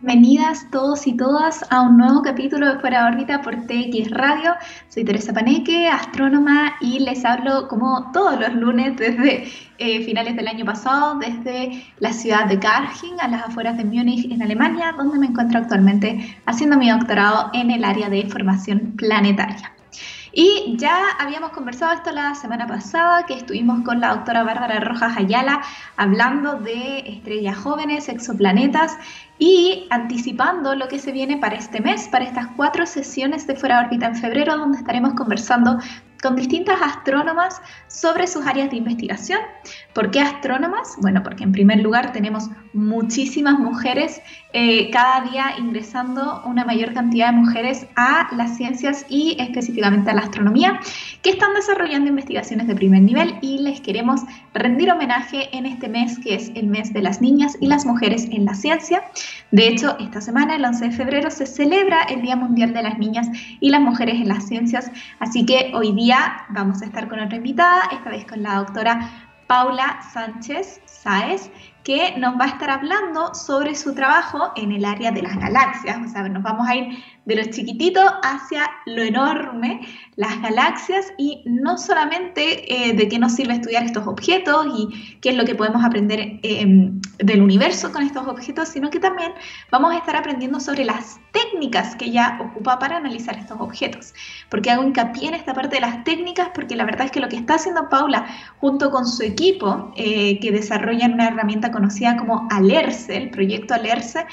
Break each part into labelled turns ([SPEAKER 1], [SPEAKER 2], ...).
[SPEAKER 1] Bienvenidas todos y todas a un nuevo capítulo de Fuera órbita por TX Radio. Soy Teresa Paneque, astrónoma, y les hablo como todos los lunes desde eh, finales del año pasado, desde la ciudad de Garching, a las afueras de Múnich, en Alemania, donde me encuentro actualmente haciendo mi doctorado en el área de formación planetaria. Y ya habíamos conversado esto la semana pasada, que estuvimos con la doctora Bárbara Rojas Ayala hablando de estrellas jóvenes, exoplanetas y anticipando lo que se viene para este mes, para estas cuatro sesiones de Fuera de órbita en febrero, donde estaremos conversando con distintas astrónomas sobre sus áreas de investigación. ¿Por qué astrónomas? Bueno, porque en primer lugar tenemos muchísimas mujeres, eh, cada día ingresando una mayor cantidad de mujeres a las ciencias y específicamente a la astronomía, que están desarrollando investigaciones de primer nivel y les queremos rendir homenaje en este mes que es el mes de las niñas y las mujeres en la ciencia. De hecho, esta semana, el 11 de febrero, se celebra el Día Mundial de las Niñas y las Mujeres en las Ciencias, así que hoy día vamos a estar con otra invitada, esta vez con la doctora Paula Sánchez Sáez, que nos va a estar hablando sobre su trabajo en el área de las galaxias. O sea, nos vamos a ir de lo chiquitito hacia lo enorme, las galaxias, y no solamente eh, de qué nos sirve estudiar estos objetos y qué es lo que podemos aprender em, del universo con estos objetos, sino que también vamos a estar aprendiendo sobre las técnicas que ella ocupa para analizar estos objetos. Porque hago hincapié en esta parte de las técnicas, porque la verdad es que lo que está haciendo Paula junto con su equipo, eh, que desarrollan una herramienta conocida como ALERCE, el proyecto ALERCE,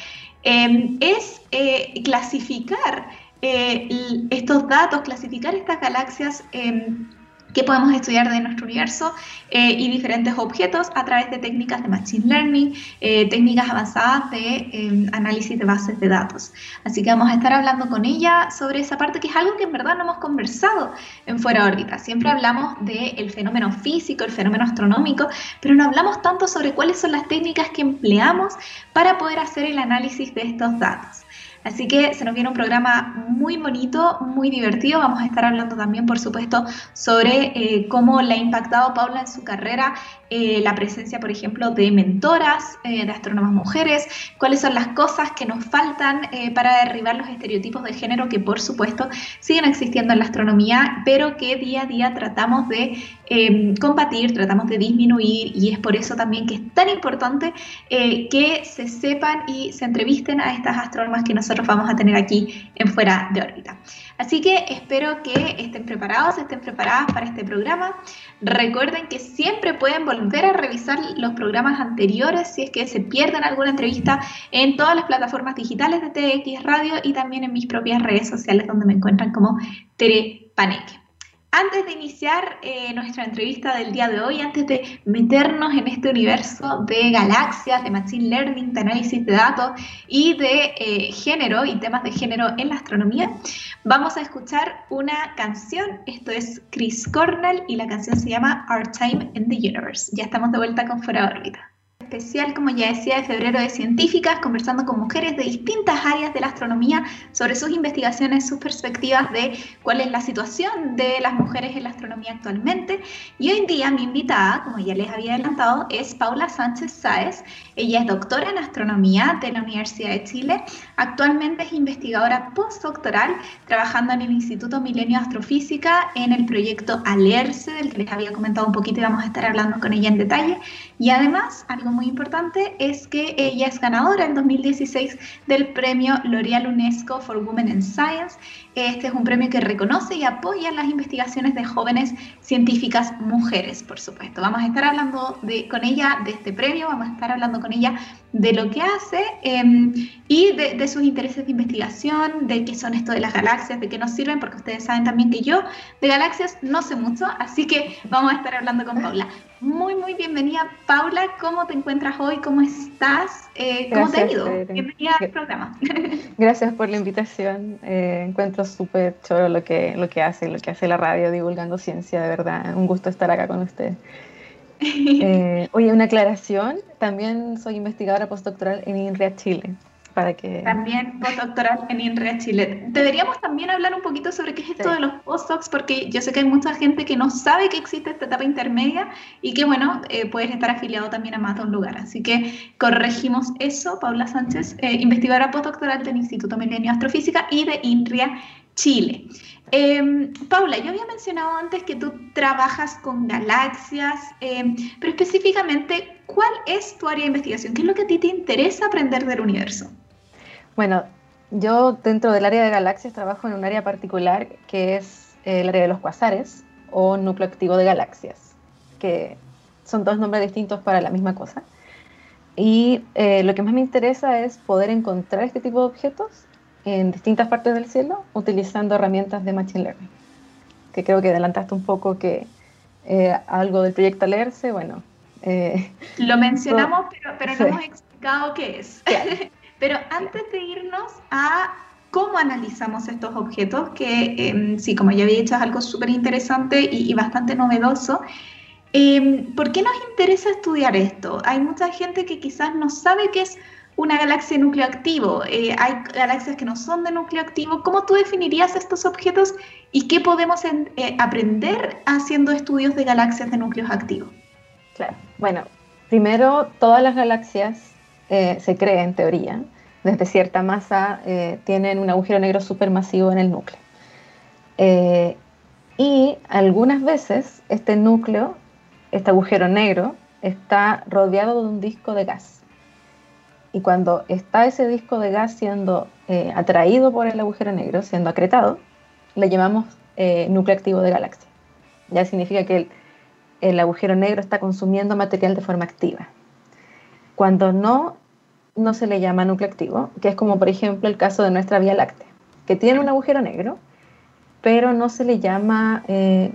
[SPEAKER 1] em, es eh, clasificar eh, estos datos, clasificar estas galaxias em, que podemos estudiar de nuestro universo eh, y diferentes objetos a través de técnicas de Machine Learning, técnicas avanzadas de em, análisis de bases de datos. Así que vamos a estar hablando con ella sobre esa parte que es algo que en verdad no hemos conversado en Fuera órbita. Siempre hablamos del fenómeno físico, el fenómeno astronómico, pero no hablamos tanto sobre cuáles son las técnicas que empleamos para poder hacer el análisis de estos datos. Así que se nos viene un programa muy bonito, muy divertido. Vamos a estar hablando también, por supuesto, sobre eh, cómo le ha impactado Paula en su carrera eh, la presencia, por ejemplo, de mentoras, eh, de astrónomas mujeres, cuáles son las cosas que nos faltan para derribar los estereotipos de género que, por supuesto, siguen existiendo en la astronomía, pero que día a día tratamos de combatir, tratamos de disminuir y es por eso también que es tan importante que se sepan y se entrevisten a estas astrónomas que nos nosotros vamos a tener aquí en Fuera de órbita. Así que espero que estén preparados, estén preparadas para este programa. Recuerden que siempre pueden volver a revisar los programas anteriores si es que se pierden alguna entrevista en todas las plataformas digitales de TX Radio y también en mis propias redes sociales donde me encuentran como Tere Paneque. Antes de iniciar eh, nuestra entrevista del día de hoy, antes de meternos en este universo de galaxias, de machine learning, de análisis de datos y de eh, género y temas de género en la astronomía, vamos a escuchar una canción. Esto es Chris Cornell y la canción se llama Our Time in the Universe. Ya estamos de vuelta con Fuera órbita especial, como ya decía, de febrero de científicas, conversando con mujeres de distintas áreas de la astronomía sobre sus investigaciones, sus perspectivas de cuál es la situación de las mujeres en la astronomía actualmente. Y hoy en día mi invitada, como ya les había adelantado, es Paula Sánchez Sáez. Ella es doctora en astronomía de la Universidad de Chile. Actualmente es investigadora postdoctoral trabajando en el Instituto Milenio Astrofísica en el proyecto ALERCE, del que les había comentado un poquito y vamos a estar hablando con ella en detalle. Y además, algo muy importante es que ella es ganadora en 2016 del premio L'Oreal UNESCO for Women in Science. Este es un premio que reconoce y apoya las investigaciones de jóvenes científicas mujeres, por supuesto. Vamos a estar hablando de, con ella de este premio, vamos a estar hablando con ella de lo que hace em, y de, de, sus intereses de investigación, de qué son esto de las galaxias, de qué nos sirven, porque ustedes saben también que yo de galaxias no sé mucho, así que vamos a estar hablando con Paula. Muy, muy bienvenida, Paula. ¿Cómo te encuentras hoy? ¿Cómo estás? Eh, ¿Cómo te ha ido? Bienvenida al programa.
[SPEAKER 2] Gracias por la invitación. Eh, encuentro súper choro lo que, lo que hace, lo que hace la radio divulgando ciencia, de verdad. Un gusto estar acá con usted. Eh, oye, una aclaración. También soy investigadora postdoctoral en INRIA Chile para que...
[SPEAKER 1] También postdoctoral en INRIA Chile. Deberíamos también hablar un poquito sobre qué es esto de los postdocs, porque yo sé que hay mucha gente que no sabe que existe esta etapa intermedia y que, bueno, eh, puedes estar afiliado también a más de un lugar. Así que corregimos eso. Paula Sánchez, eh, investigadora postdoctoral del Instituto Milenio Astrofísica y de INRIA Chile. Em, Paula, yo había mencionado antes que tú trabajas con galaxias, em, pero específicamente, ¿cuál es tu área de investigación? ¿Qué es lo que a ti te interesa aprender del universo?
[SPEAKER 2] Bueno, yo dentro del área de galaxias trabajo en un área particular que es el área de los cuasares o núcleo activo de galaxias, que son dos nombres distintos para la misma cosa. Y eh, lo que más me interesa es poder encontrar este tipo de objetos en distintas partes del cielo utilizando herramientas de Machine Learning. Que creo que adelantaste un poco que eh, algo del proyecto Alerce, bueno.
[SPEAKER 1] Eh, Lo mencionamos, pero, pero no hemos explicado qué es. Pero antes de irnos a cómo analizamos estos objetos, que em, sí, como ya había dicho, es algo súper interesante y, y, bastante novedoso. Eh, ¿Por qué nos interesa estudiar esto? Hay mucha gente que quizás no sabe qué es una galaxia de núcleo activo. Eh, hay galaxias que no son de núcleo activo. ¿Cómo tú definirías estos objetos y qué podemos eh, aprender haciendo estudios de galaxias de núcleos activos?
[SPEAKER 2] Claro. Bueno, primero, todas las galaxias eh, se creen, en teoría, desde cierta masa, tienen un agujero negro supermasivo en el núcleo. y algunas veces este núcleo, este agujero negro, está rodeado de un disco de gas y cuando está ese disco de gas siendo eh, atraído por el agujero negro, siendo acretado, le llamamos eh, núcleo activo de galaxia. Ya significa que el, el, agujero negro está consumiendo material de forma activa. Cuando no, no se le llama núcleo activo, que es como por ejemplo el caso de nuestra Vía Láctea, que tiene un agujero negro, pero no se le llama eh,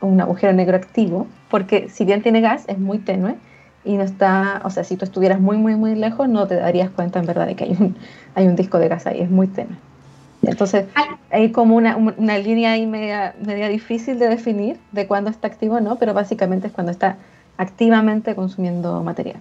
[SPEAKER 2] un agujero negro activo, porque si bien tiene gas, es muy tenue y no está, o sea, si tú estuvieras muy, muy, muy lejos, no te darías cuenta en verdad de que hay un, hay un disco de gas ahí, es muy tenue. Entonces, hay como una, una, línea ahí media, media difícil de definir de cuándo está activo o no, pero básicamente es cuando está activamente consumiendo material.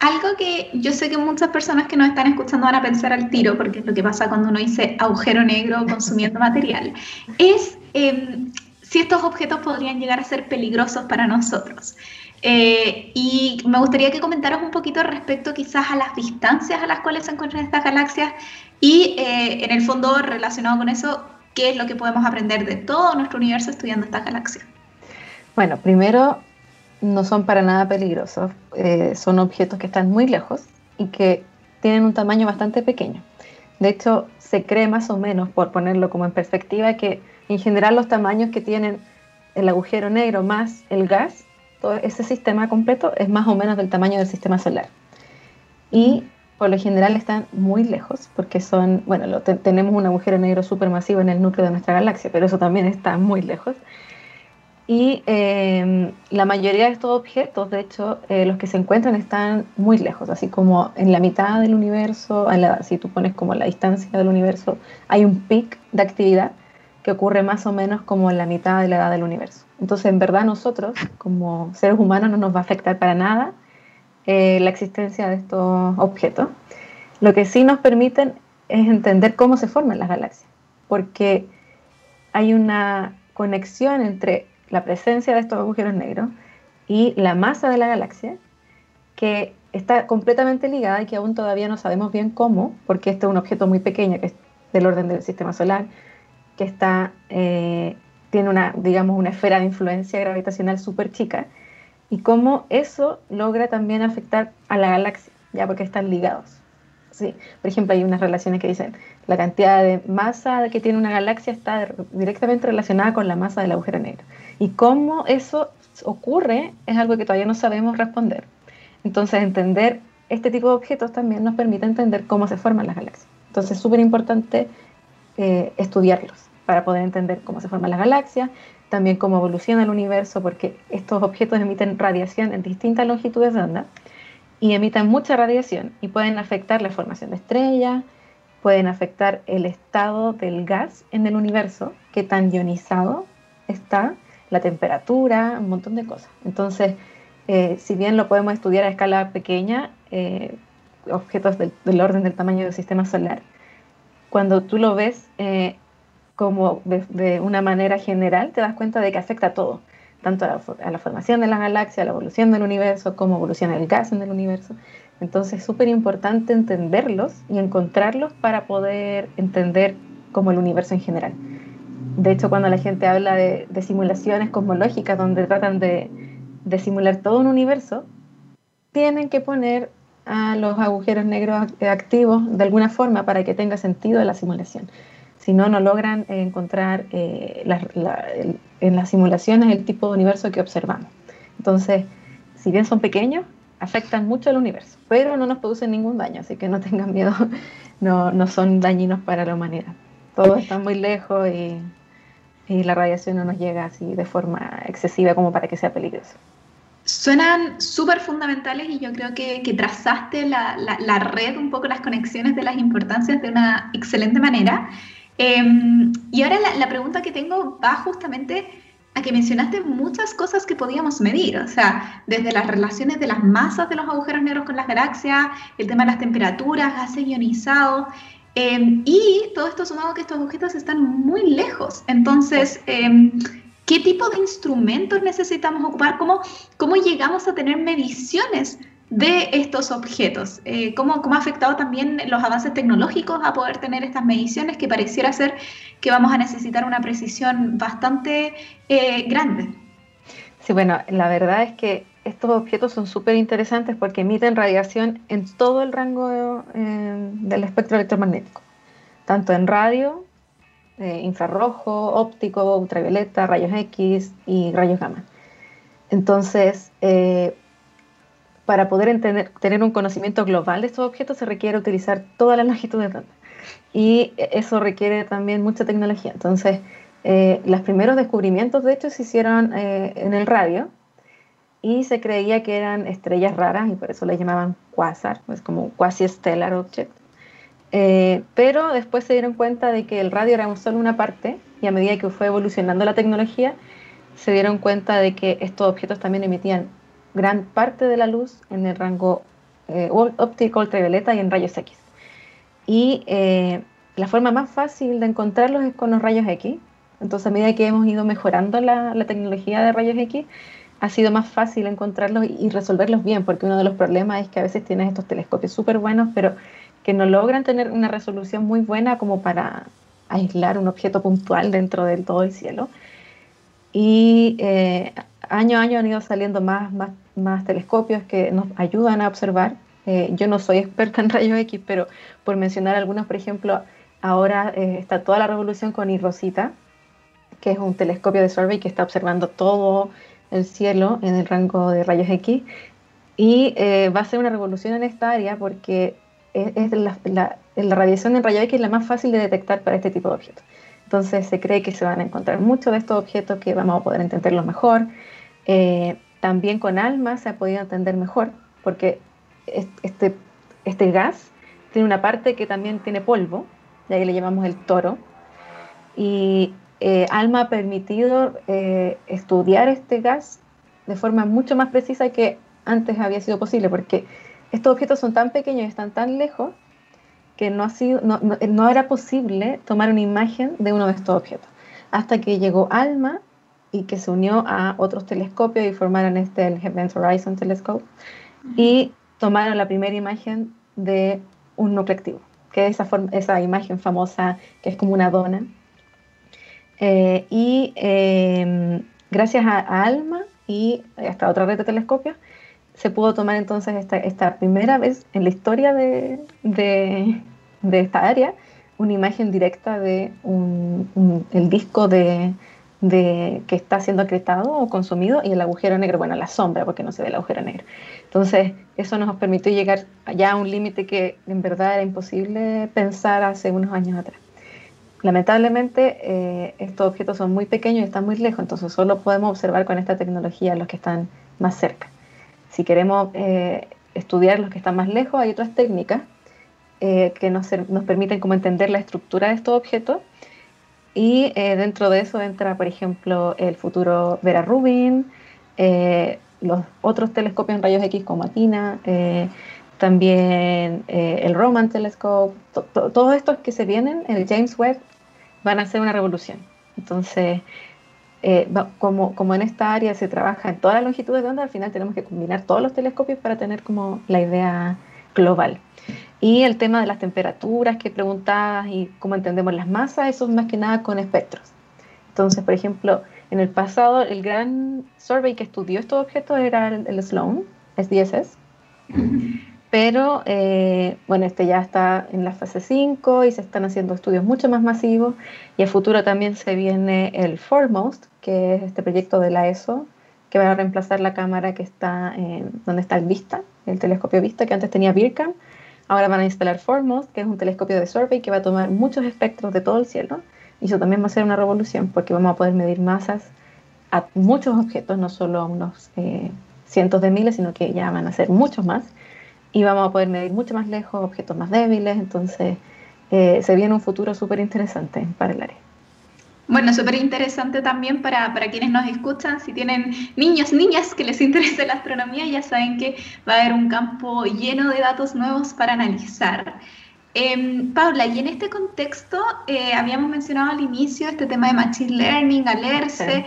[SPEAKER 1] Algo que yo sé que muchas personas que nos están escuchando van a pensar al tiro, porque es lo que pasa cuando uno dice agujero negro consumiendo material, es em, si estos objetos podrían llegar a ser peligrosos para nosotros. Eh, y me gustaría que comentaras un poquito respecto quizás a las distancias a las cuales se encuentran estas galaxias y eh, en el fondo relacionado con eso, qué es lo que podemos aprender de todo nuestro universo estudiando estas galaxias.
[SPEAKER 2] Bueno, primero, no son para nada peligrosos, eh, son objetos que están muy lejos y que tienen un tamaño bastante pequeño. De hecho, se cree más o menos, por ponerlo como en perspectiva, que en general los tamaños que tienen el agujero negro más el gas todo ese sistema completo es más o menos del tamaño del sistema solar. Y por lo general están muy lejos, porque son, bueno, tenemos un agujero negro supermasivo en el núcleo de nuestra galaxia, pero eso también está muy lejos. Y em, la mayoría de estos objetos, de hecho, eh, los que se encuentran están muy lejos, así como en la mitad del universo, si tú pones como la distancia del universo, hay un pic de actividad que ocurre más o menos como en la mitad de la edad del universo. Entonces, en verdad, nosotros, como seres humanos, no nos va a afectar para nada eh, la existencia de estos objetos. Lo que sí nos permiten es entender cómo se forman las galaxias, porque hay una conexión entre la presencia de estos agujeros negros y la masa de la galaxia que está completamente ligada y que aún todavía no sabemos bien cómo, porque este es un objeto muy pequeño que es del orden del sistema solar, que está eh, tiene una, digamos, una esfera de influencia gravitacional súper chica, y cómo eso logra también afectar a la galaxia, ya porque están ligados. Por ejemplo, hay unas relaciones que dicen la cantidad de masa que tiene una galaxia está directamente relacionada con la masa del agujero negro. Y cómo eso ocurre es algo que todavía no sabemos responder. Entonces, entender este tipo de objetos también nos permite entender cómo se forman las galaxias. Entonces, es súper importante eh, estudiarlos para poder entender cómo se forman las galaxias, también cómo evoluciona el universo, porque estos objetos emiten radiación en distintas longitudes de onda y emiten mucha radiación y pueden afectar la formación de estrellas, pueden afectar el estado del gas en el universo, qué tan ionizado está, la temperatura, un montón de cosas. Entonces, eh, si bien lo podemos estudiar a escala pequeña, eh, objetos del, orden del tamaño del sistema solar, cuando tú lo ves eh, como de, una manera general, te das cuenta de que afecta a todo, tanto a la, formación de la galaxia, a la evolución del universo, cómo evoluciona el gas en el universo. Entonces es súper importante entenderlos y encontrarlos para poder entender como el universo en general. De hecho, cuando la gente habla de, simulaciones cosmológicas donde tratan de, de, simular todo un universo, tienen que poner a los agujeros negros activos de alguna forma para que tenga sentido la simulación. Si no, no logran encontrar eh, en las simulaciones el tipo de universo que observamos. Entonces, si bien son pequeños, afectan mucho al universo, pero no nos producen ningún daño, así que no tengan miedo, no, no son dañinos para la humanidad. Todos están muy lejos y, y la radiación no nos llega así de forma excesiva como para que sea peligroso.
[SPEAKER 1] Suenan súper fundamentales y yo creo que, que trazaste la, la, red, un poco las conexiones de las importancias de una excelente manera. Em, y ahora la, la, pregunta que tengo va justamente a que mencionaste muchas cosas que podíamos medir, o sea, desde las relaciones de las masas de los agujeros negros con las galaxias, el tema de las temperaturas, gases ionizados, em, y todo esto sumado que estos objetos están muy lejos. Entonces, eh, ¿Qué tipo de instrumentos necesitamos ocupar? ¿Cómo, cómo llegamos a tener mediciones de estos objetos? Eh, ¿cómo, ¿Cómo ha afectado también los avances tecnológicos a poder tener estas mediciones que pareciera ser que vamos a necesitar una precisión bastante eh, grande?
[SPEAKER 2] Sí, bueno, la verdad es que estos objetos son súper interesantes porque emiten radiación en todo el rango eh, del espectro electromagnético, tanto en radio eh, infrarrojo, óptico, ultravioleta, rayos X y rayos gamma. Entonces, para poder tener un conocimiento global de estos objetos se requiere utilizar toda la longitud de onda. Y eso requiere también mucha tecnología. Entonces, eh, los primeros descubrimientos, de hecho, se hicieron en el radio y se creía que eran estrellas raras y por eso le llamaban quasar, es como quasi-stellar object. Eh, pero después se dieron cuenta de que el radio era solo una parte y a medida que fue evolucionando la tecnología, se dieron cuenta de que estos objetos también emitían gran parte de la luz en el rango eh, óptico ultravioleta y en rayos X. Y eh, la forma más fácil de encontrarlos es con los rayos X. Entonces, a medida que hemos ido mejorando la, tecnología de rayos X, ha sido más fácil encontrarlos y resolverlos bien, porque uno de los problemas es que a veces tienes estos telescopios súper buenos, pero que no logran tener una resolución muy buena como para aislar un objeto puntual dentro del todo el cielo. Y eh, año a año han ido saliendo más, más, más telescopios que nos ayudan a observar. Eh, yo no soy experta en rayos X, pero por mencionar algunos, por ejemplo, ahora eh, está toda la revolución con IROSITA, que es un telescopio de survey que está observando todo el cielo en el rango de rayos X. Y va a ser una revolución en esta área porque es, la, radiación en rayos X la más fácil de detectar para este tipo de objetos. Entonces se cree que se van a encontrar muchos de estos objetos que vamos a poder entenderlos mejor. Eh, también con ALMA se ha podido entender mejor, porque este, este gas tiene una parte que también tiene polvo, y ahí le llamamos el toro. Y eh, ALMA ha permitido eh, estudiar este gas de forma mucho más precisa que antes había sido posible, porque estos objetos son tan pequeños y están tan lejos que no, ha sido, no, era posible tomar una imagen de uno de estos objetos. Hasta que llegó ALMA y que se unió a otros telescopios y formaron este, el Event Horizon Telescope, y tomaron la primera imagen de un núcleo activo, que es esa, esa imagen famosa que es como una dona. Eh, y em, gracias a, a, ALMA y hasta otra red de telescopios, se pudo tomar entonces esta, esta primera vez en la historia de, de, de esta área una imagen directa de un, el disco de, de, que está siendo acretado o consumido y el agujero negro, bueno, la sombra, porque no se ve el agujero negro. Entonces, eso nos permitió llegar ya a un límite que en verdad era imposible pensar hace unos años atrás. Lamentablemente, eh, estos objetos son muy pequeños y están muy lejos, entonces solo podemos observar con esta tecnología los que están más cerca. Si queremos eh, estudiar los que están más lejos, hay otras técnicas eh, que nos, permiten como entender la estructura de estos objetos. Y eh, dentro de eso entra, por ejemplo, el futuro Vera Rubin, los otros telescopios en rayos X como Atina, también eh, el Roman Telescope, todos estos que se vienen, el James Webb, van a ser una revolución. Entonces, eh, como, como en esta área se trabaja en todas las longitudes de onda, al final tenemos que combinar todos los telescopios para tener como la idea global. Y el tema de las temperaturas que preguntabas y cómo entendemos las masas, eso es más que nada con espectros. Entonces, por ejemplo, en el pasado, el gran survey que estudió estos objetos era el, Sloan, SDSS. Pero eh, bueno, este ya está en la fase 5 y se están haciendo estudios mucho más masivos. Y el futuro también se viene el Foremost, que es este proyecto de la ESO, que va a reemplazar la cámara que está donde está el Vista, el telescopio Vista, que antes tenía VIRCAM. Ahora van a instalar Foremost, que es un telescopio de survey que va a tomar muchos espectros de todo el cielo. Y eso también va a ser una revolución, porque vamos a poder medir masas a muchos objetos, no solo a unos eh, cientos de miles, sino que ya van a ser muchos más y vamos a poder medir mucho más lejos objetos más débiles, entonces eh, se viene un futuro súper interesante para el área.
[SPEAKER 1] Bueno, súper interesante también para, para, quienes nos escuchan. Si tienen niños, niñas que les interese la astronomía, ya saben que va a haber un campo lleno de datos nuevos para analizar. Eh, Paula, y en este contexto eh, habíamos mencionado al inicio este tema de Machine Learning, Alerce,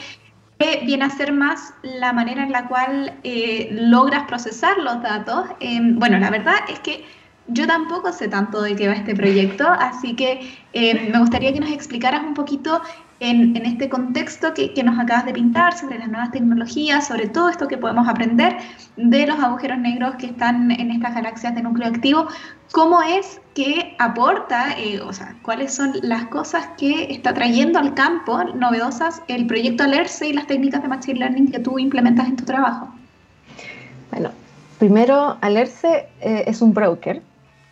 [SPEAKER 1] viene a ser más la manera en la cual eh, logras procesar los datos. Em, bueno, la verdad es que yo tampoco sé tanto de qué va este proyecto, así que em, me gustaría que nos explicaras un poquito en, este contexto que, nos acabas de pintar sobre las nuevas tecnologías, sobre todo esto que podemos aprender de los agujeros negros que están en estas galaxias de núcleo activo, cómo es que aporta, eh, o sea, cuáles son las cosas que está trayendo al campo novedosas el proyecto ALERCE y las técnicas de Machine Learning que tú implementas en tu trabajo.
[SPEAKER 2] Bueno, primero, ALERCE eh, es un broker,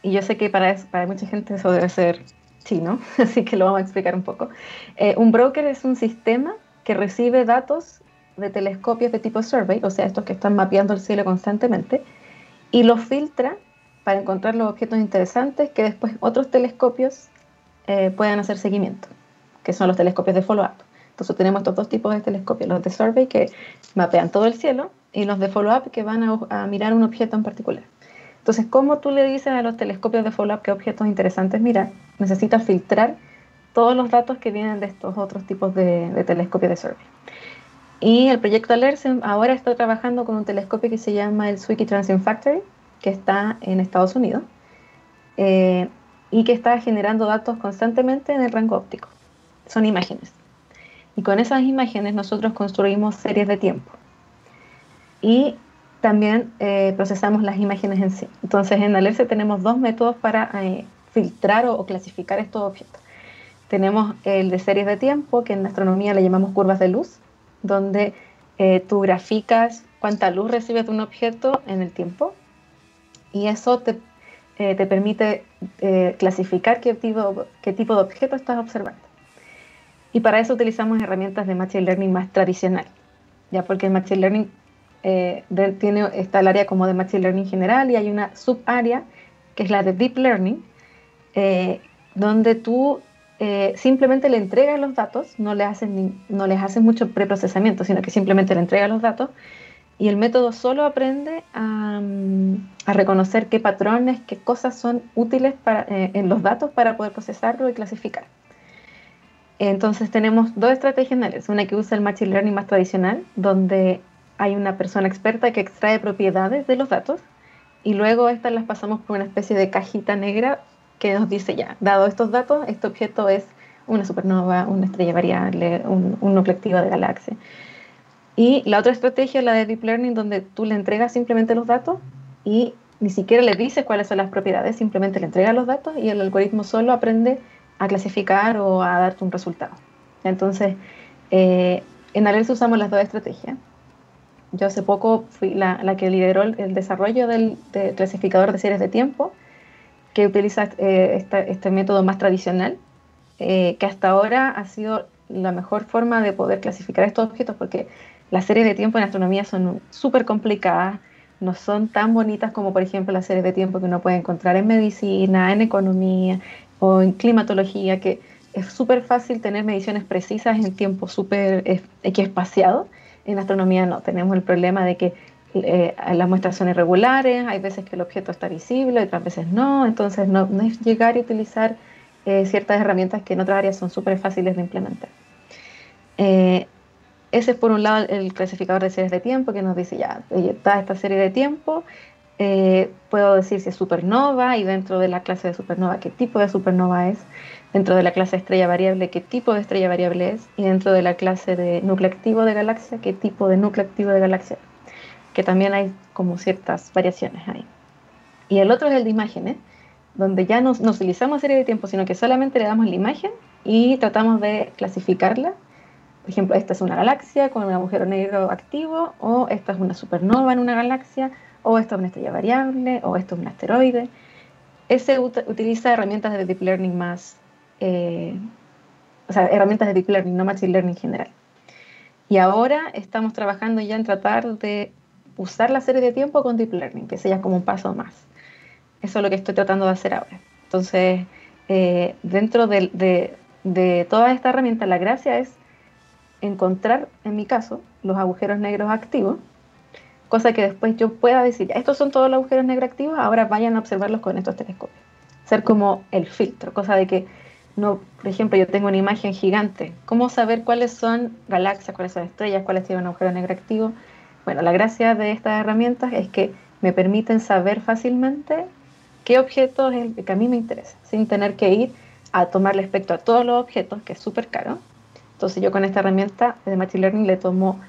[SPEAKER 2] y yo sé que para, para mucha gente eso debe ser chino, así que lo vamos a explicar un poco. Eh, un broker es un sistema que recibe datos de telescopios de tipo survey, o sea, estos que están mapeando el cielo constantemente, y los filtra para encontrar los objetos interesantes que después otros telescopios eh, puedan hacer seguimiento, que son los telescopios de follow-up. Entonces tenemos estos dos tipos de telescopios, los de survey que mapean todo el cielo y los de follow-up que van a mirar un objeto en particular. Entonces, ¿cómo tú le dices a los telescopios de follow-up qué objetos interesantes mirar? Necesitas filtrar todos los datos que vienen de estos otros tipos de, telescopios de survey. Y el proyecto ALERCE ahora está trabajando con un telescopio que se llama el Zwicky Transient Factory, que está en Estados Unidos, eh, y que está generando datos constantemente en el rango óptico. Son imágenes. Y con esas imágenes nosotros construimos series de tiempo. Y también eh, procesamos las imágenes en sí. Entonces en Alerce tenemos dos métodos para eh, filtrar o, clasificar estos objetos. Tenemos el de series de tiempo, que en astronomía le llamamos curvas de luz, donde eh, tú graficas cuánta luz recibes de un objeto en el tiempo y eso te, te permite clasificar qué tipo, qué tipo de objeto estás observando. Y para eso utilizamos herramientas de Machine Learning más tradicional, ya porque el Machine Learning eh, tiene, está el área como de Machine Learning general y hay una subárea que es la de Deep Learning, eh, donde tú eh, simplemente le entregas los datos, no le haces, no les haces mucho preprocesamiento, sino que simplemente le entregas los datos y el método solo aprende a, mm, a reconocer qué patrones, qué cosas son útiles para, en los datos para poder procesarlo y clasificar. Entonces tenemos dos estrategias generales, una que usa el Machine Learning más tradicional, donde hay una persona experta que extrae propiedades de los datos y luego estas las pasamos por una especie de cajita negra que nos dice ya, dado estos datos, este objeto es una supernova, una estrella variable, un, activo de galaxia. Y la otra estrategia es la de Deep Learning, donde tú le entregas simplemente los datos y ni siquiera le dices cuáles son las propiedades, simplemente le entregas los datos y el algoritmo solo aprende a clasificar o a darte un resultado. Entonces, eh, en ALERS usamos las dos estrategias. Yo hace poco fui la, que lideró el, desarrollo del, clasificador de series de tiempo, que utiliza eh, este método más tradicional, eh, que hasta ahora ha sido la mejor forma de poder clasificar estos objetos, porque las series de tiempo en astronomía son súper complicadas, no son tan bonitas como por ejemplo las series de tiempo que uno puede encontrar en medicina, en economía o en climatología, que es súper fácil tener mediciones precisas en tiempo súper espaciado en astronomía no, tenemos el problema de que eh, las muestras son irregulares, hay veces que el objeto está visible, otras veces no, entonces no, es llegar y utilizar eh, ciertas herramientas que en otras áreas son súper fáciles de implementar. ese es por un lado el clasificador de series de tiempo que nos dice ya, está esta serie de tiempo, puedo decir si es supernova y dentro de la clase de supernova qué tipo de supernova es, dentro de la clase estrella variable qué tipo de estrella variable es y dentro de la clase de núcleo activo de galaxia qué tipo de núcleo activo de galaxia que también hay como ciertas variaciones ahí. Y el otro es el de imágenes, donde ya no, utilizamos serie de tiempo, sino que solamente le damos la imagen y tratamos de clasificarla. Por ejemplo, esta es una galaxia con un agujero negro activo, o esta es una supernova en una galaxia, o esta es una estrella variable, o esto es un asteroide. Ese utiliza herramientas de Deep Learning más, eh, o sea, herramientas de Deep Learning, no Machine Learning en general. Y ahora estamos trabajando ya en tratar de usar la serie de tiempo con Deep Learning, que sería como un paso más. Eso es lo que estoy tratando de hacer ahora. Entonces, eh, dentro de, de, toda esta herramienta, la gracia es encontrar, en mi caso, los agujeros negros activos, cosa que después yo pueda decir, estos son todos los agujeros negros activos, ahora vayan a observarlos con estos telescopios. Ser como el filtro, cosa de que, no, por ejemplo, yo tengo una imagen gigante, ¿cómo saber cuáles son galaxias, cuáles son estrellas, cuáles tienen un agujero negro activo? Bueno, la gracia de estas herramientas es que me permiten saber fácilmente qué objeto es el que a mí me interesa, sin tener que ir a tomarle espectro a todos los objetos, que es súper caro. Entonces yo con esta herramienta de Machine Learning le tomo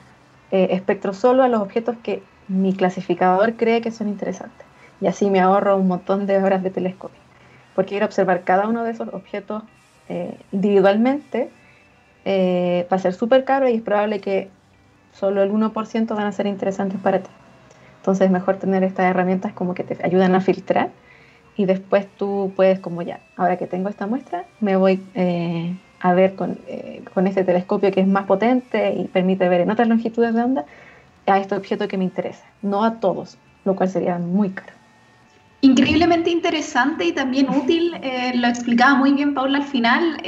[SPEAKER 2] eh, espectro solo a los objetos que mi clasificador cree que son interesantes. Y así me ahorro un montón de horas de telescopio. Porque ir a observar cada uno de esos objetos eh, individualmente eh, va a ser súper caro y es probable que solo el 1% van a ser interesantes para ti. Entonces es mejor tener estas herramientas como que te ayudan a filtrar y después tú puedes como ya, ahora que tengo esta muestra, me voy eh, a ver con, con este telescopio que es más potente y permite ver en otras longitudes de onda a este objeto que me interesa, no a todos, lo cual sería muy caro.
[SPEAKER 1] Increíblemente interesante y también útil, eh, lo explicaba muy bien Paula al final,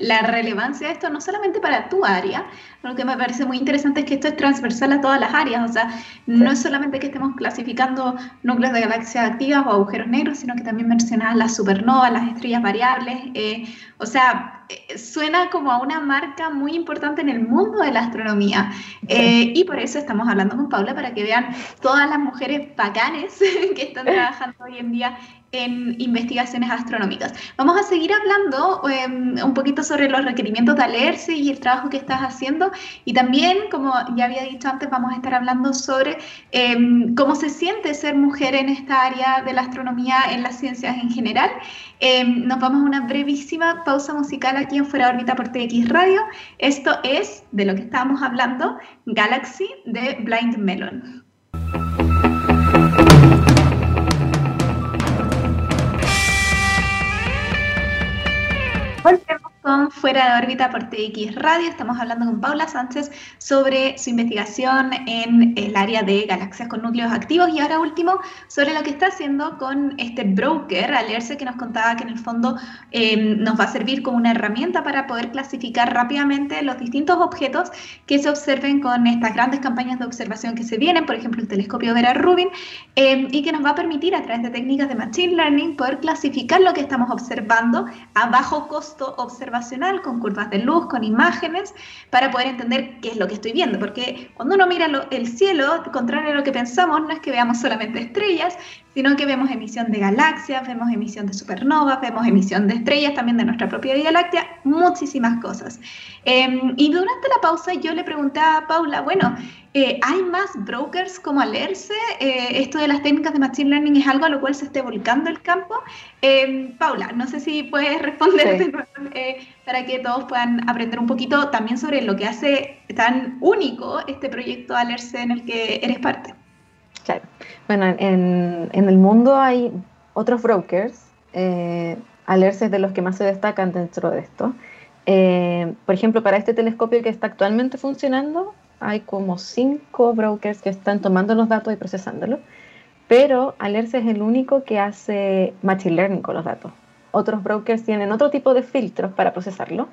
[SPEAKER 1] la relevancia de esto no solamente para tu área, lo que me parece muy interesante es que esto es transversal a todas las áreas, o sea, no es solamente que estemos clasificando núcleos de galaxias activas o agujeros negros, sino que también mencionas las supernovas, las estrellas variables, eh, o sea, eh, suena como a una marca muy importante en el mundo de la astronomía. Eh, y por eso estamos hablando con Paula para que vean todas las mujeres bacanes que están trabajando hoy en día en investigaciones astronómicas. Vamos a seguir hablando em, un poquito sobre los requerimientos de Alerce y el trabajo que estás haciendo y también, como ya había dicho antes, vamos a estar hablando sobre em, cómo se siente ser mujer en esta área de la astronomía en las ciencias en general. Em, nos vamos a una brevísima pausa musical aquí en Fuera órbita por TX Radio. Esto es, de lo que estábamos hablando, Galaxy de Blind Melon. Volvemos con Fuera de órbita por TX Radio. Estamos hablando con Paula Sánchez sobre su investigación en el área de galaxias con núcleos activos y ahora último sobre lo que está haciendo con este broker, Alerce, que nos contaba que en el fondo em, nos va a servir como una herramienta para poder clasificar rápidamente los distintos objetos que se observen con estas grandes campañas de observación que se vienen, por ejemplo el telescopio Vera Rubin, em, y que nos va a permitir a través de técnicas de Machine Learning poder clasificar lo que estamos observando a bajo costo con curvas de luz, con imágenes, para poder entender qué es lo que estoy viendo. Porque cuando uno mira el cielo, contrario a lo que pensamos, no es que veamos solamente estrellas, sino que vemos emisión de galaxias, vemos emisión de supernovas, vemos emisión de estrellas también de nuestra propia Vía Láctea, muchísimas cosas. Em, y durante la pausa yo le pregunté a Paula, bueno, eh, ¿hay más brokers como Alerce? Eh, ¿Esto de las técnicas de Machine Learning es algo a lo cual se esté volcando el campo? Em, Paula, no sé si puedes responder eh, para que todos puedan aprender un poquito también sobre lo que hace tan único este proyecto Alerce en el que eres parte.
[SPEAKER 2] Claro. Bueno, en, el mundo hay otros brokers, eh, Alerce es de los que más se destacan dentro de esto. Eh, por ejemplo, para este telescopio que está actualmente funcionando, hay como cinco brokers que están tomando los datos y procesándolos, pero Alerce es el único que hace Machine Learning con los datos. Otros brokers tienen otro tipo de filtros para procesarlo,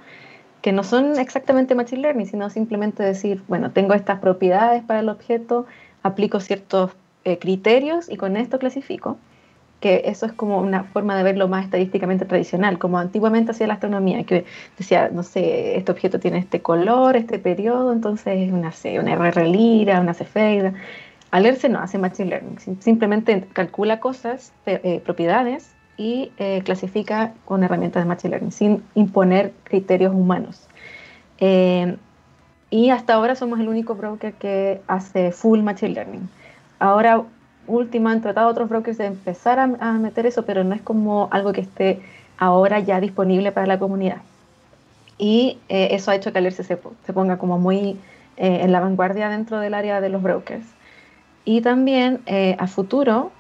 [SPEAKER 2] que no son exactamente Machine Learning, sino simplemente decir, bueno, tengo estas propiedades para el objeto, aplico ciertos eh, criterios y con esto clasifico, que eso es como una forma de verlo más estadísticamente tradicional, como antiguamente hacía la astronomía, que decía, no sé, este objeto tiene este color, este periodo, entonces es una, una RR lira, una cefeida. Alerce no hace machine learning, simplemente calcula cosas, eh, propiedades y eh, clasifica con herramientas de machine learning, sin imponer criterios humanos. Y hasta ahora somos el único broker que hace full machine learning. Ahora, último, han tratado otros brokers de empezar a, meter eso, pero no es como algo que esté ahora ya disponible para la comunidad. Y eso ha hecho que Alerce se, se ponga como muy en la vanguardia dentro del área de los brokers. Y también eh, a futuro,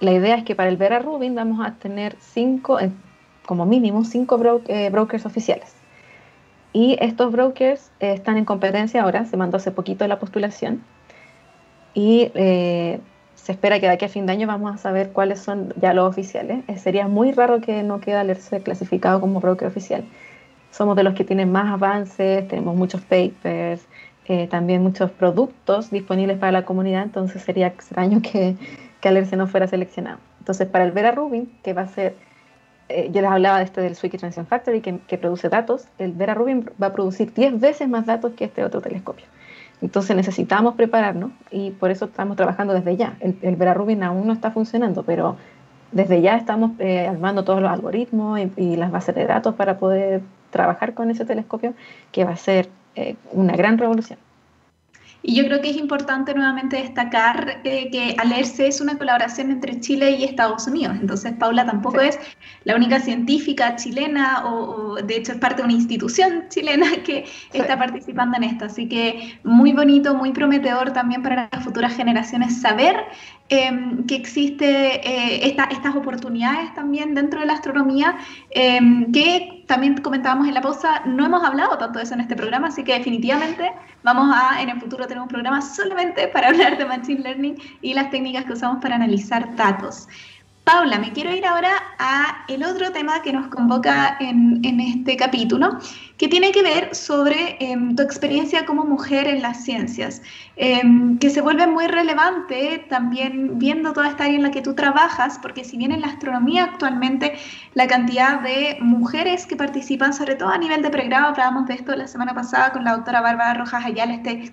[SPEAKER 2] la idea es que para el Vera Rubin vamos a tener cinco, eh, como mínimo, cinco eh, brokers oficiales. Y estos brokers están en competencia ahora, se mandó hace poquito la postulación. Y se espera que de aquí a fin de año vamos a saber cuáles son ya los oficiales. sería muy raro que no quede Alerce clasificado como broker oficial. Somos de los que tienen más avances, tenemos muchos papers, eh, también muchos productos disponibles para la comunidad, entonces sería extraño que, que Alerce no fuera seleccionado. Entonces, para el Vera Rubin, que va a ser, eh, yo les hablaba de este del Swiki Transition Factory, que, produce datos, el Vera Rubin va a producir 10 veces más datos que este otro telescopio. Entonces necesitamos prepararnos y por eso estamos trabajando desde ya. El, Vera Rubin aún no está funcionando, pero desde ya estamos eh, armando todos los algoritmos y, y, las bases de datos para poder trabajar con ese telescopio, que va a ser eh, una gran revolución.
[SPEAKER 1] Y yo creo que es importante nuevamente destacar eh, que Alerce es una colaboración entre Chile y Estados Unidos. Entonces, Paula tampoco es la única científica chilena o, de hecho es parte de una institución chilena que está participando en esto. Así que muy bonito, muy prometedor también para las futuras generaciones saber Em, que existe eh, estas oportunidades también dentro de la astronomía, em, que también comentábamos en la pausa, no hemos hablado tanto de eso en este programa, así que definitivamente vamos a en el futuro tener un programa solamente para hablar de Machine Learning y las técnicas que usamos para analizar datos. Paula, me quiero ir ahora a el otro tema que nos convoca en, este capítulo, que tiene que ver sobre em, tu experiencia como mujer en las ciencias, em, que se vuelve muy relevante también viendo toda esta área en la que tú trabajas, porque si bien en la astronomía actualmente la cantidad de mujeres que participan, sobre todo a nivel de pregrado, hablábamos de esto la semana pasada con la doctora Bárbara Rojas Ayala, este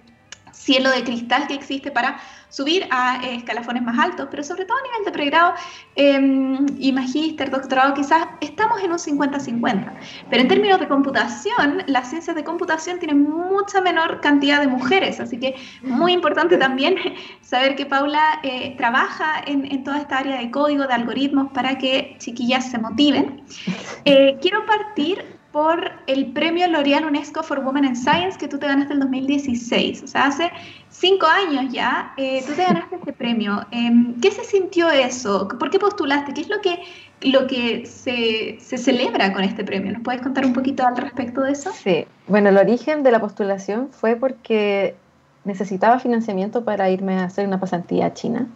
[SPEAKER 1] cielo de cristal que existe para subir a eh, escalafones más altos, pero sobre todo a nivel de pregrado em, y magíster, doctorado, quizás estamos en un 50-50. Pero en términos de computación, las ciencias de computación tienen mucha menor cantidad de mujeres, así que muy importante también saber que Paula eh, trabaja en, en, toda esta área de código, de algoritmos, para que chiquillas se motiven. Eh, quiero partir por el premio L'Oreal UNESCO for Women in Science que tú te ganaste en el 2016. O sea, hace cinco años ya eh, tú te ganaste este premio. Em, ¿Qué se sintió eso? ¿Por qué postulaste? ¿Qué es lo que, lo que se, se, celebra con este premio? ¿Nos puedes contar un poquito al respecto de eso?
[SPEAKER 2] Sí, bueno, el origen de la postulación fue porque necesitaba financiamiento para irme a hacer una pasantía a China.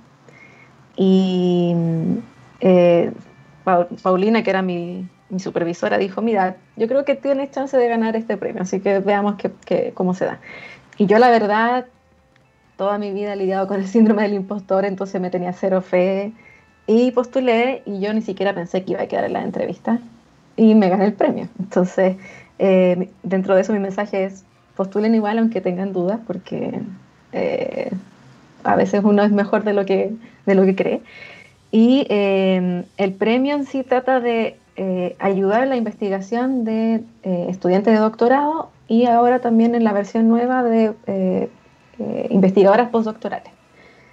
[SPEAKER 2] Y eh, Paulina, que era mi, mi supervisora dijo, mira, yo creo que tienes chance de ganar este premio, así que veamos que, cómo se da. Y yo la verdad, toda mi vida he lidiado con el síndrome del impostor, entonces me tenía cero fe y postulé y yo ni siquiera pensé que iba a quedar en la entrevista y me gané el premio. Entonces, eh, dentro de eso mi mensaje es, postulen igual aunque tengan dudas, porque eh, a veces uno es mejor de lo que, de lo que cree. Y eh, el premio en sí trata de eh, ayudar en la investigación de eh, estudiantes de doctorado y ahora también en la versión nueva de eh, investigadoras postdoctorales.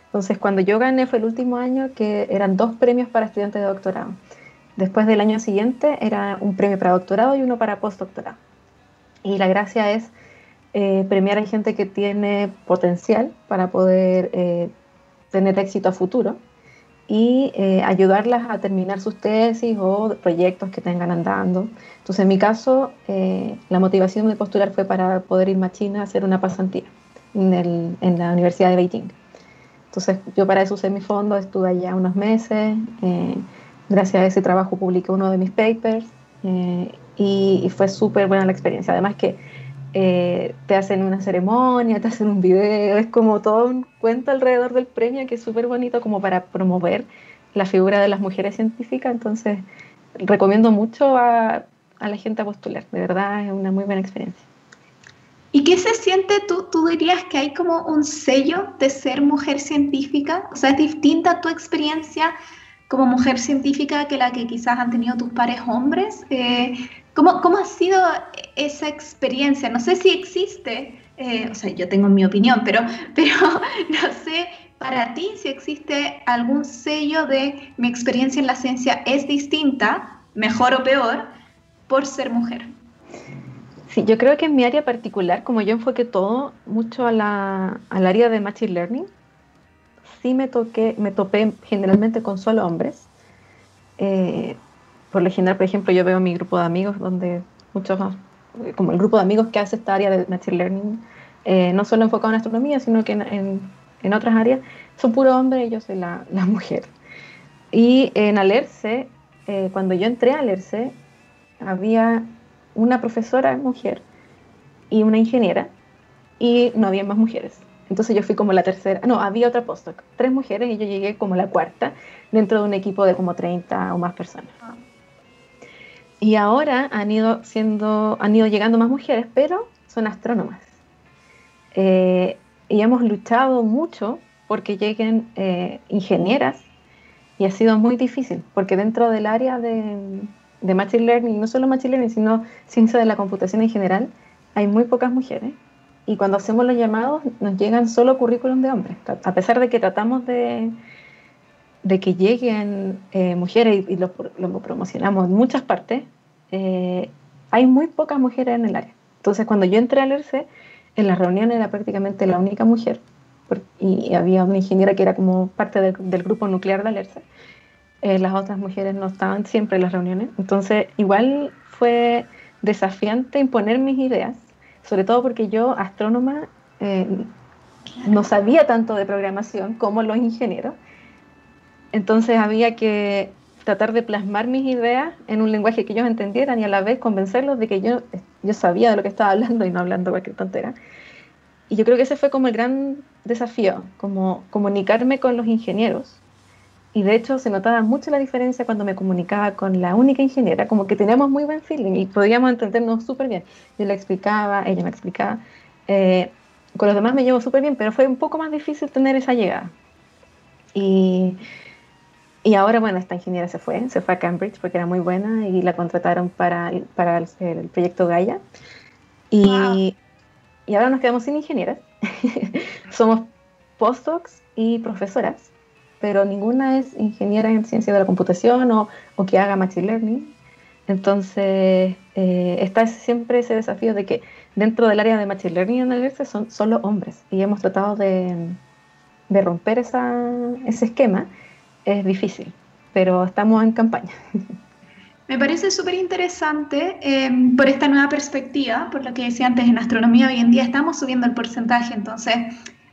[SPEAKER 2] Entonces, cuando yo gané fue el último año que eran dos premios para estudiantes de doctorado. Después del año siguiente era un premio para doctorado y uno para postdoctorado. Y la gracia es premiar a gente que tiene potencial para poder tener éxito a futuro y eh, ayudarlas a terminar sus tesis o proyectos que tengan andando. Entonces, en mi caso, eh, la motivación de postular fue para poder irme a China a hacer una pasantía en, el, en, la Universidad de Beijing. Entonces, yo para eso usé mi fondo, estuve allá unos meses. Eh, gracias a ese trabajo publiqué uno de mis papers y, y, fue súper buena la experiencia. Además que eh, te hacen una ceremonia, te hacen un video, es como todo un cuento alrededor del premio que es súper bonito como para promover la figura de las mujeres científicas, entonces recomiendo mucho a, a la gente a postular, de verdad es una muy buena experiencia.
[SPEAKER 1] ¿Y qué se siente tú? ¿Tú dirías que hay como un sello de ser mujer científica? O sea, ¿es distinta tu experiencia como mujer científica que la que quizás han tenido tus pares hombres? Eh, ¿cómo, ¿cómo, ha sido esa experiencia? No sé si existe, eh, o sea, yo tengo mi opinión, pero, pero no sé para ti si existe algún sello de mi experiencia en la ciencia es distinta, mejor o peor, por ser mujer.
[SPEAKER 2] Sí, yo creo que en mi área particular, como yo enfoqué todo mucho a la, al área de Machine Learning, sí me, toqué, me topé generalmente con solo hombres. Eh, por lo general, por ejemplo, yo veo mi grupo de amigos donde muchos más, como el grupo de amigos que hace esta área de Machine Learning, eh, no solo enfocado en astronomía, sino que en, en, otras áreas, son puro hombres y yo soy la, la mujer. Y en Alerce, eh, cuando yo entré a Alerce, había una profesora mujer y una ingeniera y no había más mujeres. Entonces yo fui como la tercera, no, había otra postdoc, tres mujeres y yo llegué como la cuarta dentro de un equipo de como 30 o más personas. Y ahora han ido, siendo, han ido llegando más mujeres, pero son astrónomas. Eh, y hemos luchado mucho porque lleguen eh, ingenieras y ha sido muy difícil, porque dentro del área de, de Machine Learning, no solo Machine Learning, sino ciencia de la computación en general, hay muy pocas mujeres. Y cuando hacemos los llamados, nos llegan solo currículum de hombres. A pesar de que tratamos de, de que lleguen eh, mujeres y, lo, promocionamos en muchas partes, eh, hay muy pocas mujeres en el área. Entonces, cuando yo entré al ERCE, en la reunión era prácticamente la única mujer, y había una ingeniera que era como parte del, grupo nuclear de ERCE. Eh, las otras mujeres no estaban siempre en las reuniones. Entonces, igual fue desafiante imponer mis ideas, sobre todo porque yo, astrónoma, eh, no sabía tanto de programación como los ingenieros. Entonces había que tratar de plasmar mis ideas en un lenguaje que ellos entendieran y a la vez convencerlos de que yo, yo sabía de lo que estaba hablando y no hablando cualquier tontera. Y yo creo que ese fue como el gran desafío, como comunicarme con los ingenieros y de hecho se notaba mucho la diferencia cuando me comunicaba con la única ingeniera, como que teníamos muy buen feeling y podíamos entendernos súper bien. Yo le explicaba, ella me explicaba. Eh, con los demás me llevo súper bien, pero fue un poco más difícil tener esa llegada. Y, y ahora, bueno, esta ingeniera se fue, se fue a Cambridge porque era muy buena y la contrataron para, para el, proyecto Gaia. Y, y ahora nos quedamos sin ingenieras. Somos postdocs y profesoras pero ninguna es ingeniera en ciencia de la computación o, o que haga machine learning. Entonces, eh, está siempre ese desafío de que dentro del área de machine learning en el son solo hombres y hemos tratado de, de romper esa, ese esquema. Es difícil, pero estamos en campaña.
[SPEAKER 1] Me parece súper interesante eh, por esta nueva perspectiva, por lo que decía antes, en astronomía hoy en día estamos subiendo el porcentaje, entonces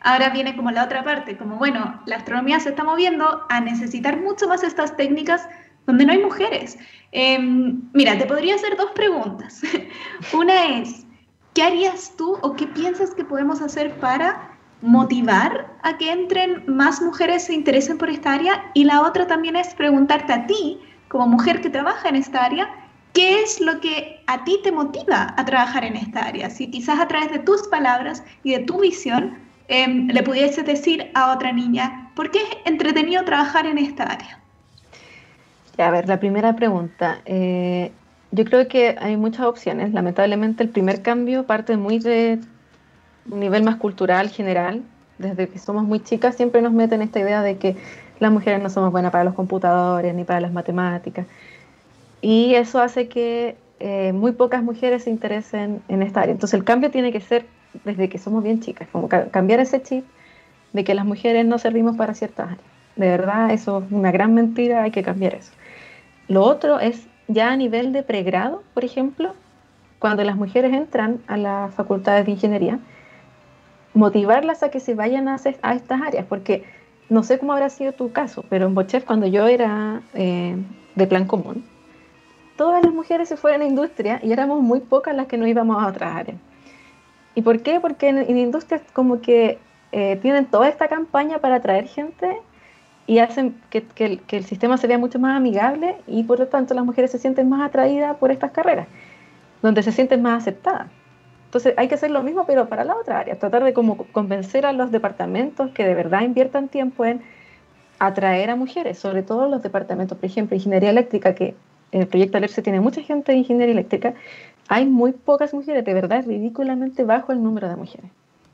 [SPEAKER 1] Ahora viene como la otra parte, como bueno, la astronomía se está moviendo a necesitar mucho más estas técnicas donde no hay mujeres. Em, mira, te podría hacer dos preguntas. Una es, ¿qué harías tú o qué piensas que podemos hacer para motivar a que entren más mujeres se interesen por esta área? Y la otra también es preguntarte a ti, como mujer que trabaja en esta área, ¿qué es lo que a ti te motiva a trabajar en esta área? Si quizás a través de tus palabras y de tu visión Em, le pudiese decir a otra niña, ¿por qué es entretenido trabajar en esta área?
[SPEAKER 2] a ver, la primera pregunta. Eh, yo creo que hay muchas opciones. Lamentablemente el primer cambio parte muy de un nivel más cultural, general. Desde que somos muy chicas siempre nos meten esta idea de que las mujeres no somos buenas para los computadores ni para las matemáticas. Y eso hace que eh, muy pocas mujeres se interesen en esta área. Entonces el cambio tiene que ser desde que somos bien chicas, como cambiar ese chip de que las mujeres no servimos para ciertas áreas. De verdad, eso es una gran mentira, hay que cambiar eso. Lo otro es ya a nivel de pregrado, por ejemplo, cuando las mujeres entran a las facultades de ingeniería, motivarlas a que se vayan a, estas áreas, porque no sé cómo habrá sido tu caso, pero en Bochef cuando yo era eh, de plan común, todas las mujeres se fueron a industria y éramos muy pocas las que no íbamos a otras áreas. ¿Y por qué? Porque en, en industrias como que eh, tienen toda esta campaña para atraer gente y hacen que, el, sistema se vea mucho más amigable y por lo tanto las mujeres se sienten más atraídas por estas carreras, donde se sienten más aceptadas. Entonces hay que hacer lo mismo pero para la otra área, tratar de como convencer a los departamentos que de verdad inviertan tiempo en atraer a mujeres, sobre todo los departamentos, por ejemplo, ingeniería eléctrica, que en el proyecto ALERCE tiene mucha gente de ingeniería eléctrica, hay muy pocas mujeres, de verdad es ridículamente bajo el número de mujeres.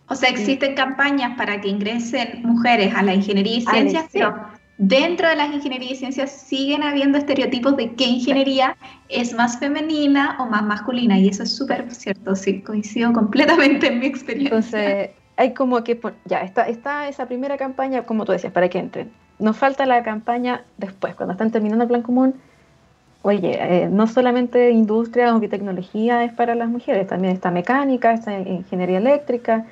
[SPEAKER 1] O sea, existen campañas para que ingresen mujeres a la ingeniería y ciencias, pero dentro de las ingenierías y ciencias siguen habiendo estereotipos de qué ingeniería es más femenina o más masculina. Y eso es súper cierto, sí, coincido completamente en mi experiencia.
[SPEAKER 2] Entonces, hay como que, ya, está, está esa primera campaña, como tú decías, para que entren. Nos falta la campaña después, cuando están terminando el plan común. Oye, eh, no solamente industria o biotecnología es para las mujeres, también está mecánica, está ingeniería eléctrica,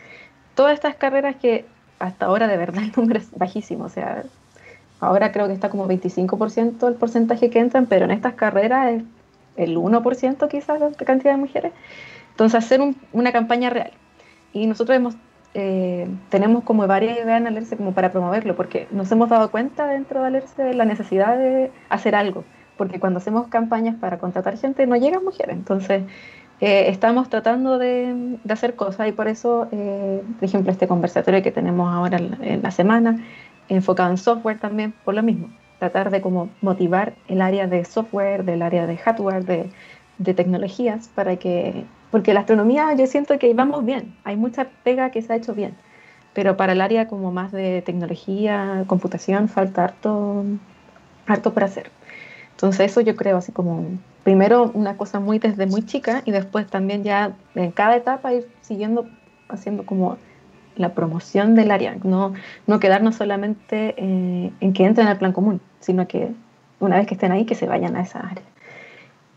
[SPEAKER 2] todas estas carreras que hasta ahora de verdad el número es bajísimo, o sea, ahora creo que está como 25% el porcentaje que entran, pero en estas carreras es el 1% quizás la cantidad de mujeres. Entonces hacer una campaña real. Y nosotros hemos, eh, tenemos como varias ideas en Alerce como para promoverlo, porque nos hemos dado cuenta dentro de Alerce de la necesidad de hacer algo, porque cuando hacemos campañas para contratar gente no llegan mujeres. Entonces eh, estamos tratando de, hacer cosas y por eso, eh, por ejemplo, este conversatorio que tenemos ahora en, la semana, enfocado en software también, por lo mismo, tratar de como motivar el área de software, del área de hardware, de, tecnologías, para que, porque la astronomía yo siento que vamos bien, hay mucha pega que se ha hecho bien, pero para el área como más de tecnología, computación, falta harto, harto por hacer. Entonces eso yo creo así como primero una cosa muy desde muy chica y después también ya en cada etapa ir siguiendo haciendo como la promoción del área, no, no quedarnos solamente eh, en que entren al plan común, sino que una vez que estén ahí, que se vayan a esa área.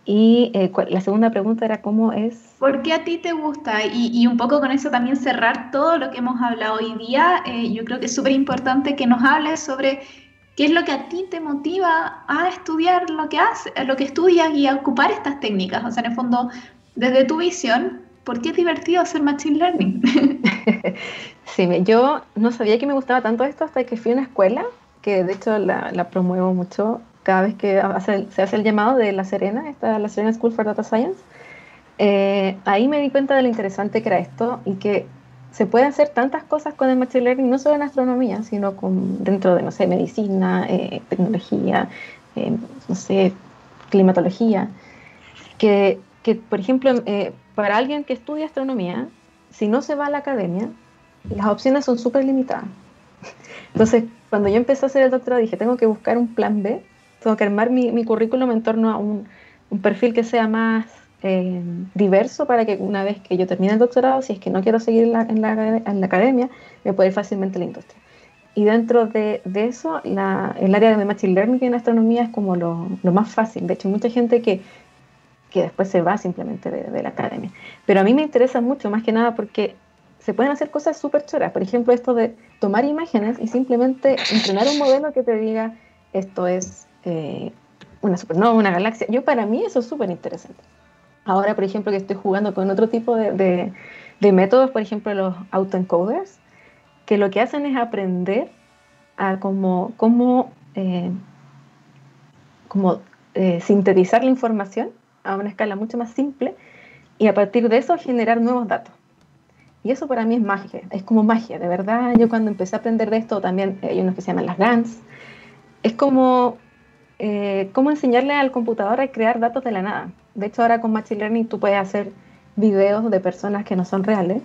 [SPEAKER 2] Y eh, la segunda pregunta era cómo es...
[SPEAKER 1] ¿Por qué a ti te gusta? Y, un poco con eso también cerrar todo lo que hemos hablado hoy día. Eh, yo creo que es súper importante que nos hables sobre ¿Qué es lo que a ti te motiva a estudiar lo que haces, lo que estudias y a ocupar estas técnicas? O sea, en el fondo, desde tu visión, ¿por qué es divertido hacer Machine Learning?
[SPEAKER 2] sí, yo no sabía que me gustaba tanto esto hasta que fui a una escuela, que de hecho la, promuevo mucho cada vez que se hace el llamado de La Serena, esta La Serena School for Data Science. Eh, ahí me di cuenta de lo interesante que era esto y que se puede hacer tantas cosas con el Machine Learning, no solo en astronomía, sino con, dentro de, no sé, medicina, eh, tecnología, eh, no sé, climatología, que, que por ejemplo, eh, para alguien que estudia astronomía, si no se va a la academia, las opciones son súper limitadas. Entonces, cuando yo empecé a hacer el doctorado, dije, tengo que buscar un plan B, tengo que armar mi, mi currículum en torno a un, un perfil que sea más eh, diverso para que una vez que yo termine el doctorado, si es que no quiero seguir en la, en la, academia, me pueda ir fácilmente a la industria. Y dentro de, de eso, la, el área de Machine Learning en astronomía es como lo, lo, más fácil. De hecho, mucha gente que, que después se va simplemente de, de, la academia. Pero a mí me interesa mucho, más que nada, porque se pueden hacer cosas súper choras. Por ejemplo, esto de tomar imágenes y simplemente entrenar un modelo que te diga esto es eh, una supernova, una galaxia. Yo para mí eso es súper interesante. Ahora, por ejemplo, que estoy jugando con otro tipo de, métodos, por ejemplo, los autoencoders, que lo que hacen es aprender a cómo, cómo, eh, eh, sintetizar la información a una escala mucho más simple y a partir de eso generar nuevos datos. Y eso para mí es magia, es como magia, de verdad. Yo cuando empecé a aprender de esto, también hay unos que se llaman las GANs, es como eh, enseñarle al computador a crear datos de la nada. De hecho, ahora con Machine Learning tú puedes hacer videos de personas que no son reales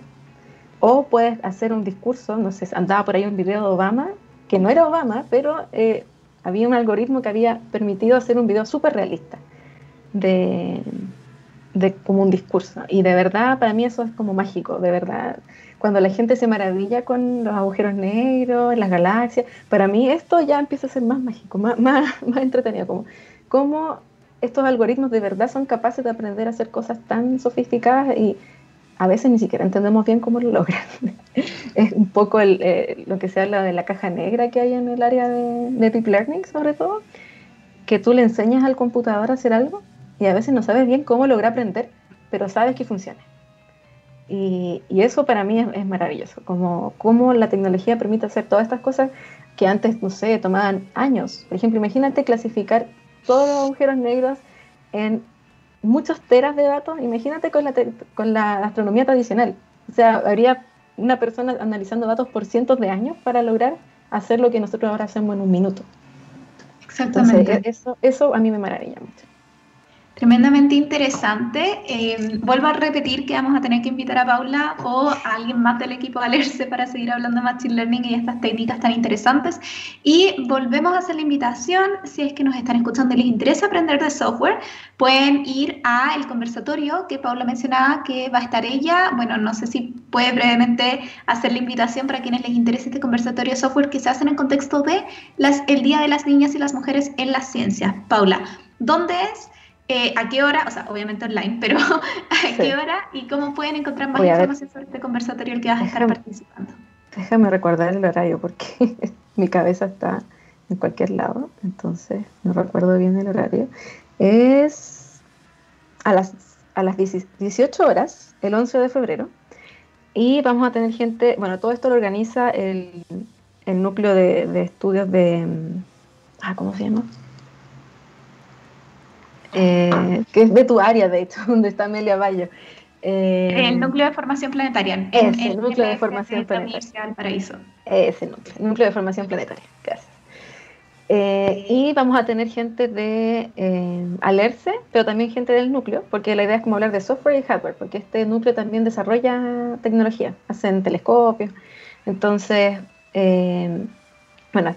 [SPEAKER 2] o puedes hacer un discurso, no sé, andaba por ahí un video de Obama, que no era Obama, pero eh, había un algoritmo que había permitido hacer un video súper realista de, de como un discurso. Y de verdad, para mí eso es como mágico, de verdad. Cuando la gente se maravilla con los agujeros negros, las galaxias, para mí esto ya empieza a ser más mágico, más, más, más entretenido, como cómo estos algoritmos de verdad son capaces de aprender a hacer cosas tan sofisticadas y a veces ni siquiera entendemos bien cómo lo logran. es un poco eh, lo que se habla de la caja negra que hay en el área de, de, Deep Learning, sobre todo, que tú le enseñas al computador a hacer algo y a veces no sabes bien cómo lograr aprender, pero sabes que funciona. Y, eso para mí es, maravilloso, como cómo la tecnología permite hacer todas estas cosas que antes, no sé, tomaban años. Por ejemplo, imagínate clasificar todos los agujeros negros en muchos teras de datos, imagínate con la, con la astronomía tradicional. O sea, habría una persona analizando datos por cientos de años para lograr hacer lo que nosotros ahora hacemos en un minuto.
[SPEAKER 1] Exactamente.
[SPEAKER 2] eso, eso a mí me maravilla mucho.
[SPEAKER 1] Tremendamente interesante. Eh, vuelvo a repetir que vamos a tener que invitar a Paula o a alguien más del equipo de Alerce para seguir hablando de Machine Learning y estas técnicas tan interesantes. Y volvemos a hacer la invitación, si es que nos están escuchando y les interesa aprender de software, pueden ir a el conversatorio que Paula mencionaba que va a estar ella. Bueno, no sé si puede brevemente hacer la invitación para quienes les interese este conversatorio de software que se hace en el contexto de las, el Día de las Niñas y las Mujeres en la Ciencia. Paula, ¿dónde es? Eh, ¿A qué hora? O sea, obviamente online, pero ¿a qué hora y cómo pueden encontrar más información sobre este conversatorio el que vas a estar participando?
[SPEAKER 2] Déjame recordar el horario porque mi cabeza está en cualquier lado, entonces no recuerdo bien el horario. Es a las, a las 18 horas, el 11 de febrero, y vamos a tener gente, bueno, todo esto lo organiza el, el núcleo de, de estudios de, ah, ¿cómo se llama? Eh, que es de tu área, de hecho, donde está Amelia Bayo.
[SPEAKER 1] Eh, el núcleo de formación planetaria.
[SPEAKER 2] Ese, el núcleo de formación
[SPEAKER 1] planetaria.
[SPEAKER 2] Paraíso. Ese núcleo, el núcleo de formación planetaria. Gracias. Eh, y vamos a tener gente de Alerce, pero también gente del núcleo, porque la idea es como hablar de software y hardware, porque este núcleo también desarrolla tecnología, hacen telescopios. Entonces, bueno,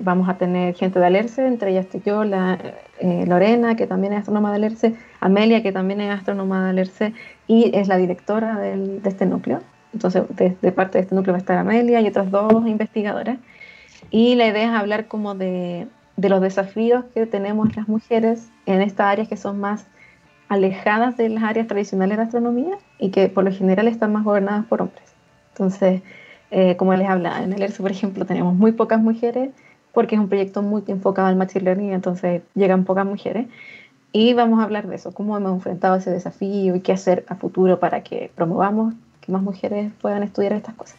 [SPEAKER 2] vamos a tener gente de Alerce, entre ellas estoy yo, la, eh, Lorena, que también es astrónoma del ERCE, Amelia, que también es astrónoma del ERCE y es la directora de este núcleo. Entonces, de, parte de este núcleo va a estar Amelia y otras dos investigadoras. Y la idea es hablar como de, de los desafíos que tenemos las mujeres en estas áreas que son más alejadas de las áreas tradicionales de astronomía y que por lo general están más gobernadas por hombres. Entonces, eh, como les hablaba, en el ERCE, por ejemplo, tenemos muy pocas mujeres porque es un proyecto muy enfocado al machine learning, entonces llegan pocas mujeres. Y vamos a hablar de eso, cómo hemos enfrentado ese desafío y qué hacer a futuro para que promovamos que más mujeres puedan estudiar estas cosas.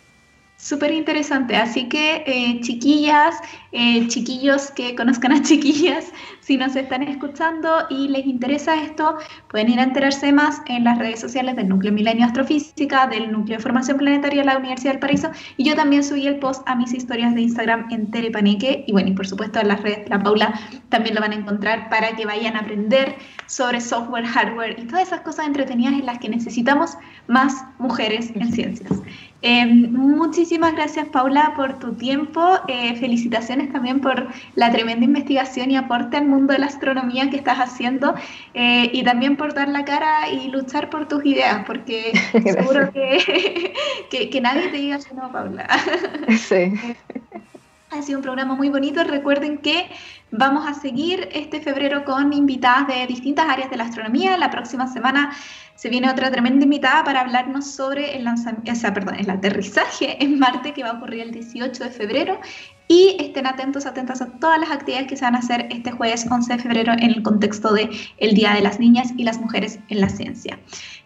[SPEAKER 1] Súper interesante, así que eh, chiquillas, eh, chiquillos que conozcan a chiquillas, si nos están escuchando y les interesa esto, pueden ir a enterarse más en las redes sociales del Núcleo Milenio Astrofísica, del Núcleo de Formación Planetaria de la Universidad del Paraíso, y yo también subí el post a mis historias de Instagram en Terepaneque, y bueno, y por supuesto en las redes de la Paula también lo van a encontrar para que vayan a aprender sobre software, hardware y todas esas cosas entretenidas en las que necesitamos más mujeres en ciencias. Eh, muchísimas gracias Paula por tu tiempo, eh, felicitaciones también por la tremenda investigación y aporte al mundo de la astronomía que estás haciendo eh, y también por dar la cara y luchar por tus ideas, porque seguro que, que, nadie te diga que no, Paula.
[SPEAKER 2] Sí.
[SPEAKER 1] Ha sido un programa muy bonito. Recuerden que vamos a seguir este febrero con invitadas de distintas áreas de la astronomía. La próxima semana se viene otra tremenda invitada para hablarnos sobre el, lanzamiento, o sea, perdón, el aterrizaje en Marte que va a ocurrir el 18 de febrero y estén atentos, atentas a todas las actividades que se van a hacer este jueves 11 de febrero en el contexto de el Día de las Niñas y las Mujeres en la Ciencia.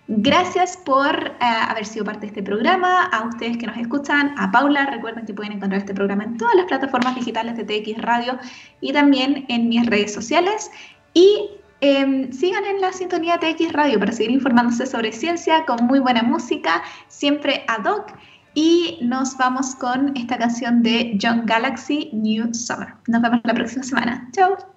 [SPEAKER 1] Gracias por eh, haber sido parte de este programa, a ustedes que nos escuchan, a Paula, recuerden que pueden encontrar este programa en todas las plataformas digitales de TX Radio y también en mis redes sociales. Y Em, sigan en la sintonía TX Radio para seguir informándose sobre ciencia con muy buena música, siempre ad hoc. Y nos vamos con esta canción de John Galaxy, New Summer. Nos vemos la próxima semana. Chao.